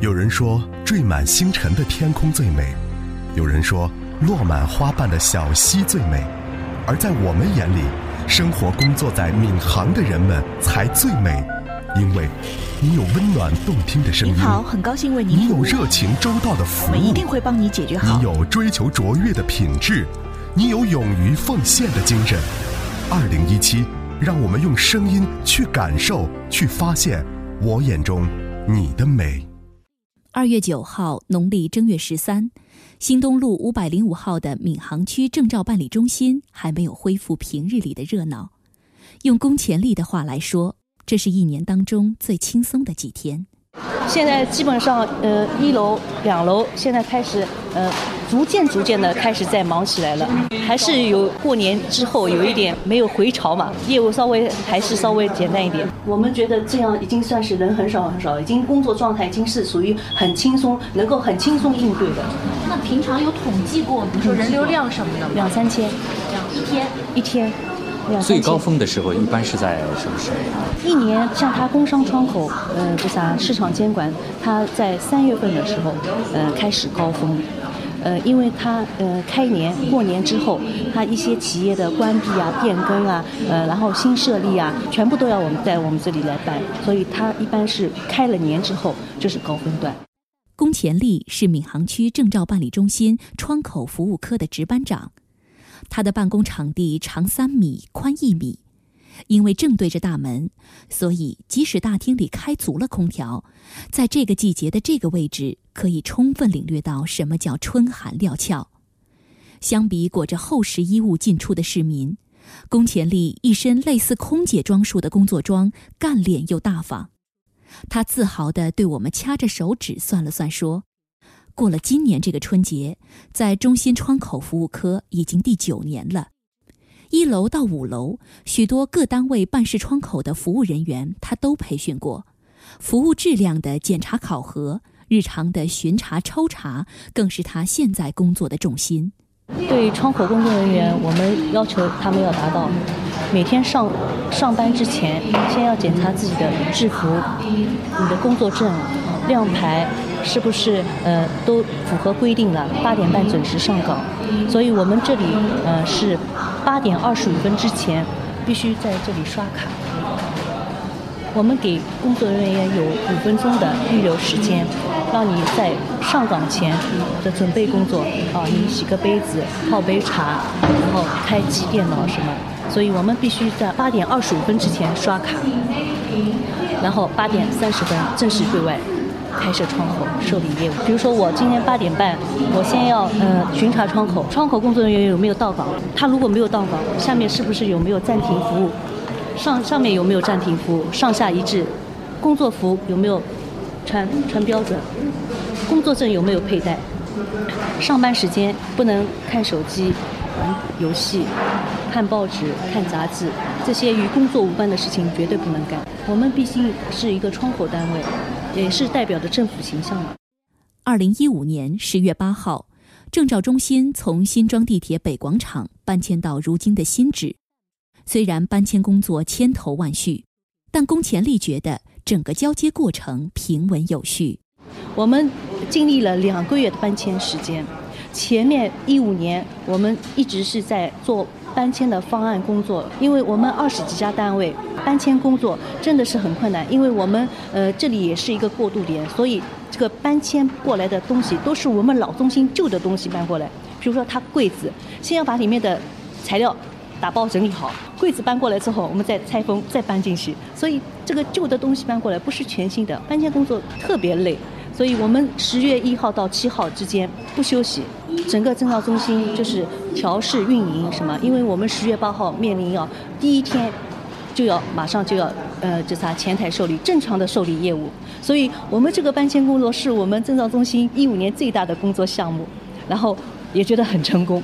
有人说，缀满星辰的天空最美；有人说，落满花瓣的小溪最美。而在我们眼里，生活工作在闵行的人们才最美，因为你有温暖动听的声音。您好，很高兴为您你有热情周到的服务。我们一定会帮你解决好。你有追求卓越的品质，你有勇于奉献的精神。二零一七，让我们用声音去感受，去发现我眼中你的美。二月九号，农历正月十三，新东路五百零五号的闵行区证照办理中心还没有恢复平日里的热闹。用龚乾丽的话来说，这是一年当中最轻松的几天。现在基本上，呃，一楼、两楼现在开始，呃，逐渐逐渐的开始在忙起来了。还是有过年之后有一点没有回潮嘛，业务稍微还是稍微简单一点。我们觉得这样已经算是人很少很少，已经工作状态已经是属于很轻松，能够很轻松应对的。那平常有统计过，比如说人流量什么的吗？两三千，两一天一天。两千最高峰的时候一般是在什么时候？一年像它工商窗口，呃，这啥市场监管，它在三月份的时候，呃，开始高峰。呃，因为它呃开年过年之后，它一些企业的关闭啊、变更啊，呃，然后新设立啊，全部都要我们在我们这里来办，所以它一般是开了年之后就是高峰段。龚前丽是闵行区证照办理中心窗口服务科的值班长，他的办公场地长三米，宽一米。因为正对着大门，所以即使大厅里开足了空调，在这个季节的这个位置，可以充分领略到什么叫春寒料峭。相比裹着厚实衣物进出的市民，宫前丽一身类似空姐装束的工作装，干练又大方。他自豪地对我们掐着手指算了算，说：“过了今年这个春节，在中心窗口服务科已经第九年了。一楼到五楼，许多各单位办事窗口的服务人员，他都培训过。服务质量的检查考核，日常的巡查抽查，更是他现在工作的重心。对窗口工作人员，我们要求他们要达到每天上上班之前，先要检查自己的制服、你的工作证、亮牌是不是呃都符合规定了，八点半准时上岗。所以我们这里呃是八点二十五分之前必须在这里刷卡。我们给工作人员有五分钟的预留时间，让你在上岗前的准备工作啊，你洗个杯子、泡杯茶，然后开机电脑什么。所以我们必须在八点二十五分之前刷卡，然后八点三十分正式对外开设窗口受理业务。比如说我今天八点半，我先要呃巡查窗口，窗口工作人员有没有到岗？他如果没有到岗，下面是不是有没有暂停服务？上上面有没有暂停服务？上下一致，工作服有没有穿穿标准？工作证有没有佩戴？上班时间不能看手机、玩游戏、看报纸、看杂志，这些与工作无关的事情绝对不能干。我们毕竟是一个窗口单位，也是代表着政府形象嘛。二零一五年十月八号，证照中心从新庄地铁北广场搬迁到如今的新址。虽然搬迁工作千头万绪，但龚乾丽觉得整个交接过程平稳有序。我们经历了两个月的搬迁时间，前面一五年我们一直是在做搬迁的方案工作，因为我们二十几家单位搬迁工作真的是很困难，因为我们呃这里也是一个过渡点，所以这个搬迁过来的东西都是我们老中心旧的东西搬过来，比如说它柜子，先要把里面的材料。打包整理好，柜子搬过来之后，我们再拆封，再搬进去。所以这个旧的东西搬过来不是全新的，搬迁工作特别累。所以我们十月一号到七号之间不休息，整个证照中心就是调试运营什么。因为我们十月八号面临要第一天就要马上就要呃这啥前台受理正常的受理业务，所以我们这个搬迁工作是我们证照中心一五年最大的工作项目，然后也觉得很成功。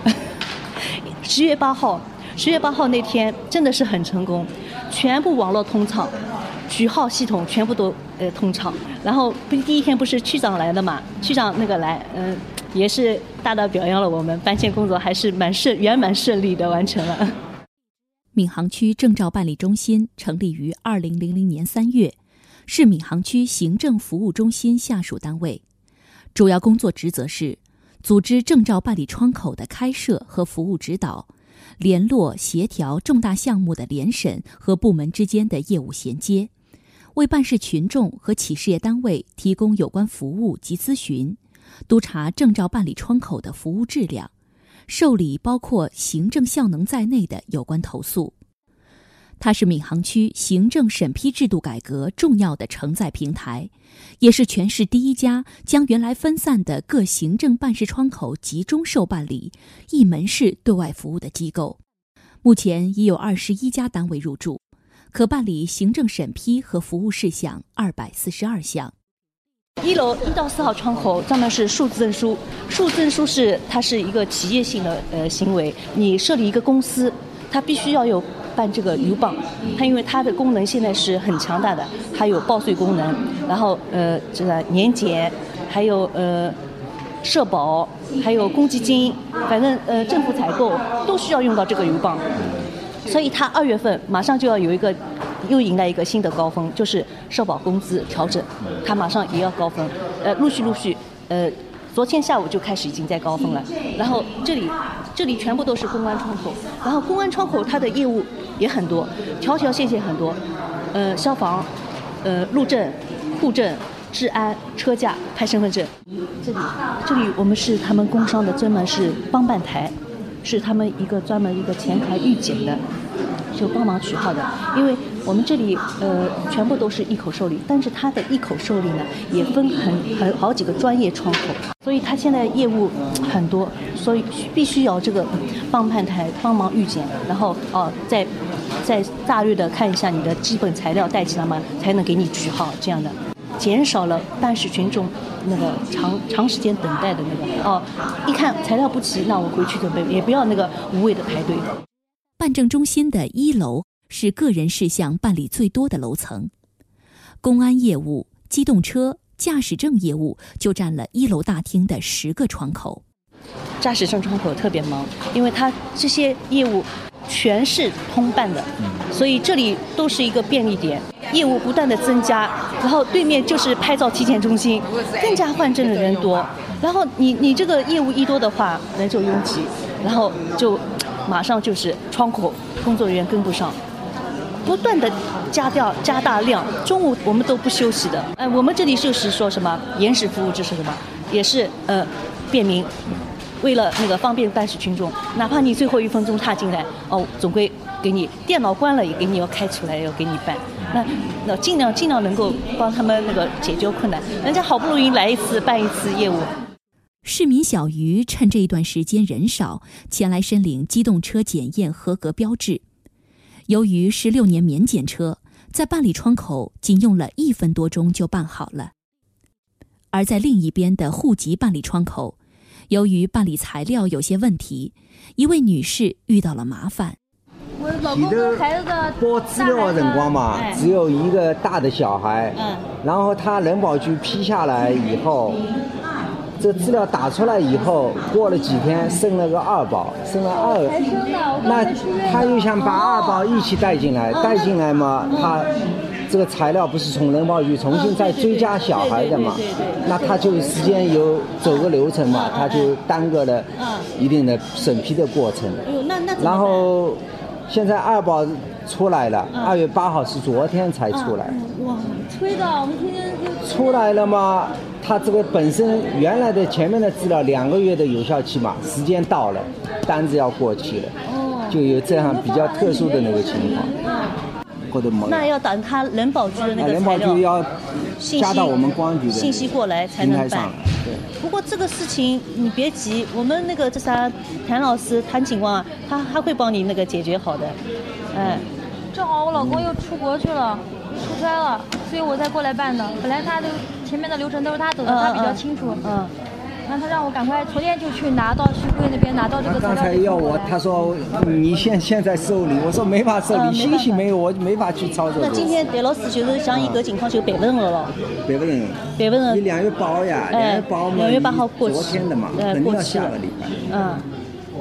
十月八号。十月八号那天真的是很成功，全部网络通畅，局号系统全部都呃通畅。然后第一天不是区长来的嘛？区长那个来，嗯，也是大大表扬了我们搬迁工作，还是蛮顺圆满顺利的完成了。闵行区证照办理中心成立于二零零零年三月，是闵行区行政服务中心下属单位，主要工作职责是组织证照办理窗口的开设和服务指导，联络协调重大项目的联审和部门之间的业务衔接，为办事群众和企事业单位提供有关服务及咨询，督查证照办理窗口的服务质量，受理包括行政效能在内的有关投诉。它是闵行区行政审批制度改革重要的承载平台，也是全市第一家将原来分散的各行政办事窗口集中受办理、一门市对外服务的机构。目前已有二十一家单位入驻，可办理行政审批和服务事项二百四十二项。一楼一到四号窗口专门是数字证书，数字证书是它是一个企业性的呃行为，你设立一个公司，它必须要有。办这个邮棒，它因为它的功能现在是很强大的，它有报税功能，然后呃这个年检，还有呃社保，还有公积金，反正呃政府采购都需要用到这个邮棒，所以它二月份马上就要有一个又迎来一个新的高峰，就是社保工资调整，它马上也要高峰，呃陆续陆续呃。昨天下午就开始已经在高峰了，然后这里，这里全部都是公安窗口，然后公安窗口它的业务也很多，条条线线很多，呃，消防，呃，路政、户政、治安、车驾、拍身份证。这里，这里我们是他们工商的专门是帮办台，是他们一个专门一个前台预检的。就帮忙取号的，因为我们这里呃全部都是一口受理，但是他的一口受理呢也分很很好几个专业窗口，所以他现在业务很多，所以必须要这个帮办台帮忙预检，然后哦再再大略的看一下你的基本材料带齐了吗，才能给你取号这样的，减少了办事群众那个长长时间等待的那个哦，一看材料不齐，那我回去准备，也不要那个无谓的排队。办证中心的一楼是个人事项办理最多的楼层，公安业务、机动车、驾驶证业务就占了一楼大厅的十个窗口。驾驶证窗口特别忙，因为它这些业务全是通办的，所以这里都是一个便利点，业务不断的增加。然后对面就是拍照体检中心，更加换证的人多。然后你你这个业务一多的话，人就拥挤，然后就。马上就是窗口工作人员跟不上，不断的加调加大量，中午我们都不休息的。哎，我们这里就是说什么延时服务就是什么，也是呃便民，为了那个方便办事群众，哪怕你最后一分钟踏进来，哦，总归给你电脑关了也给你要开出来要给你办，那那尽量尽量能够帮他们那个解决困难，人家好不容易来一次办一次业务。市民小鱼趁这一段时间人少，前来申领机动车检验合格标志。由于是六年免检车，在办理窗口仅用了一分多钟就办好了。而在另一边的户籍办理窗口，由于办理材料有些问题，一位女士遇到了麻烦。我老公跟孩子的报资料的辰光嘛，只有一个大的小孩，嗯，然后他人保局批下来以后。这资料打出来以后，过了几天生了个二宝，生了二，那他又想把二宝一起带进来，带进来嘛，他这个材料不是从人保局重新再追加小孩的嘛，那他就时间有走个流程嘛，他就耽搁了一定的审批的过程。然后现在二宝出来了，二月八号是昨天才出来。哇，吹的，我们天天就出来了吗？他这个本身原来的前面的资料两个月的有效期嘛，时间到了，单子要过期了，哦就有这样比较特殊的那个情况。或者那要等他人保局的那个人保局要加到我们公安局的信息过来才能办。对。不过这个事情你别急，我们那个这啥谭老师谭警官啊，他他会帮你那个解决好的。哎，正好我老公又出国去了。出差了，所以我才过来办的。本来他都前面的流程都是他走的，他比较清楚。嗯。然后他让我赶快，昨天就去拿到徐汇那边拿到这个刚才要我，他说你现现在受理，我说没法受理，信息没有，我没法去操作。那今天戴老师就是像一个情况就备份了咯。备份。备份。你两月八号呀，两月八两月八号过昨天的嘛，肯定要下个礼拜。嗯。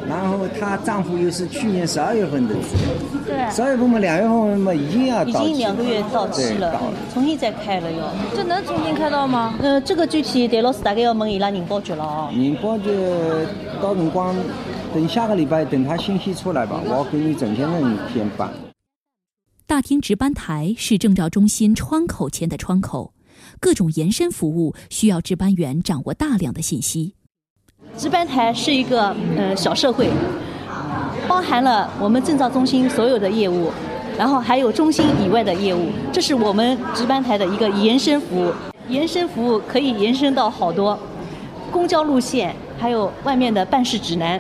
然后她丈夫又是去年十二月份的资料，对，十二月份嘛，两月份嘛已经要已经两个月到期了，了，重新再开了要。这能重新开到吗？呃，这个具体戴老师大概要问伊拉宁波局了哦。宁波局到辰光等下个礼拜等他信息出来吧，我给你整先生一篇办。大厅值班台是证照中心窗口前的窗口，各种延伸服务需要值班员掌握大量的信息。值班台是一个呃小社会，包含了我们证照中心所有的业务，然后还有中心以外的业务，这是我们值班台的一个延伸服务。延伸服务可以延伸到好多公交路线，还有外面的办事指南，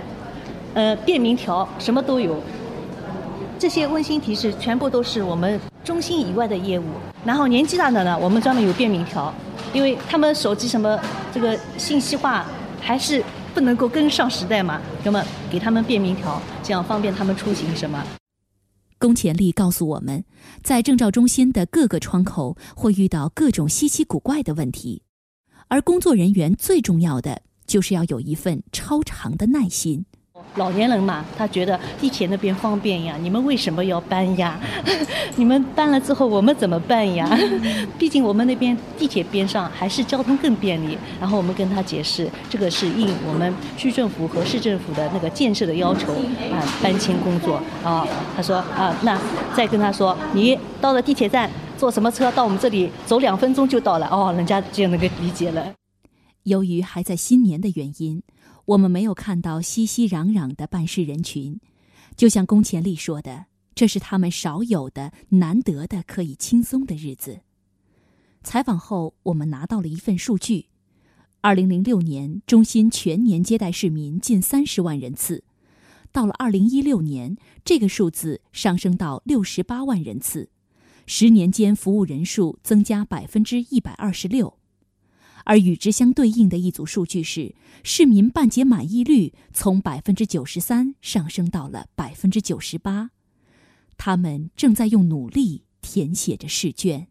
呃便民条什么都有。这些温馨提示全部都是我们中心以外的业务。然后年纪大的呢，我们专门有便民条，因为他们手机什么这个信息化还是。不能够跟上时代嘛？那么给他们便民条，这样方便他们出行什么？龚前丽告诉我们，在证照中心的各个窗口会遇到各种稀奇古怪的问题，而工作人员最重要的就是要有一份超长的耐心。老年人嘛，他觉得地铁那边方便呀，你们为什么要搬呀？你们搬了之后我们怎么办呀？毕竟我们那边地铁边上还是交通更便利。然后我们跟他解释，这个是应我们区政府和市政府的那个建设的要求啊，搬迁工作啊。他说啊，那再跟他说，你到了地铁站坐什么车到我们这里走两分钟就到了哦，人家就能够理解了。由于还在新年的原因。我们没有看到熙熙攘攘的办事人群，就像龚前丽说的，这是他们少有的、难得的可以轻松的日子。采访后，我们拿到了一份数据：二零零六年，中心全年接待市民近三十万人次；到了二零一六年，这个数字上升到六十八万人次，十年间服务人数增加百分之一百二十六。而与之相对应的一组数据是，市民办结满意率从百分之九十三上升到了百分之九十八，他们正在用努力填写着试卷。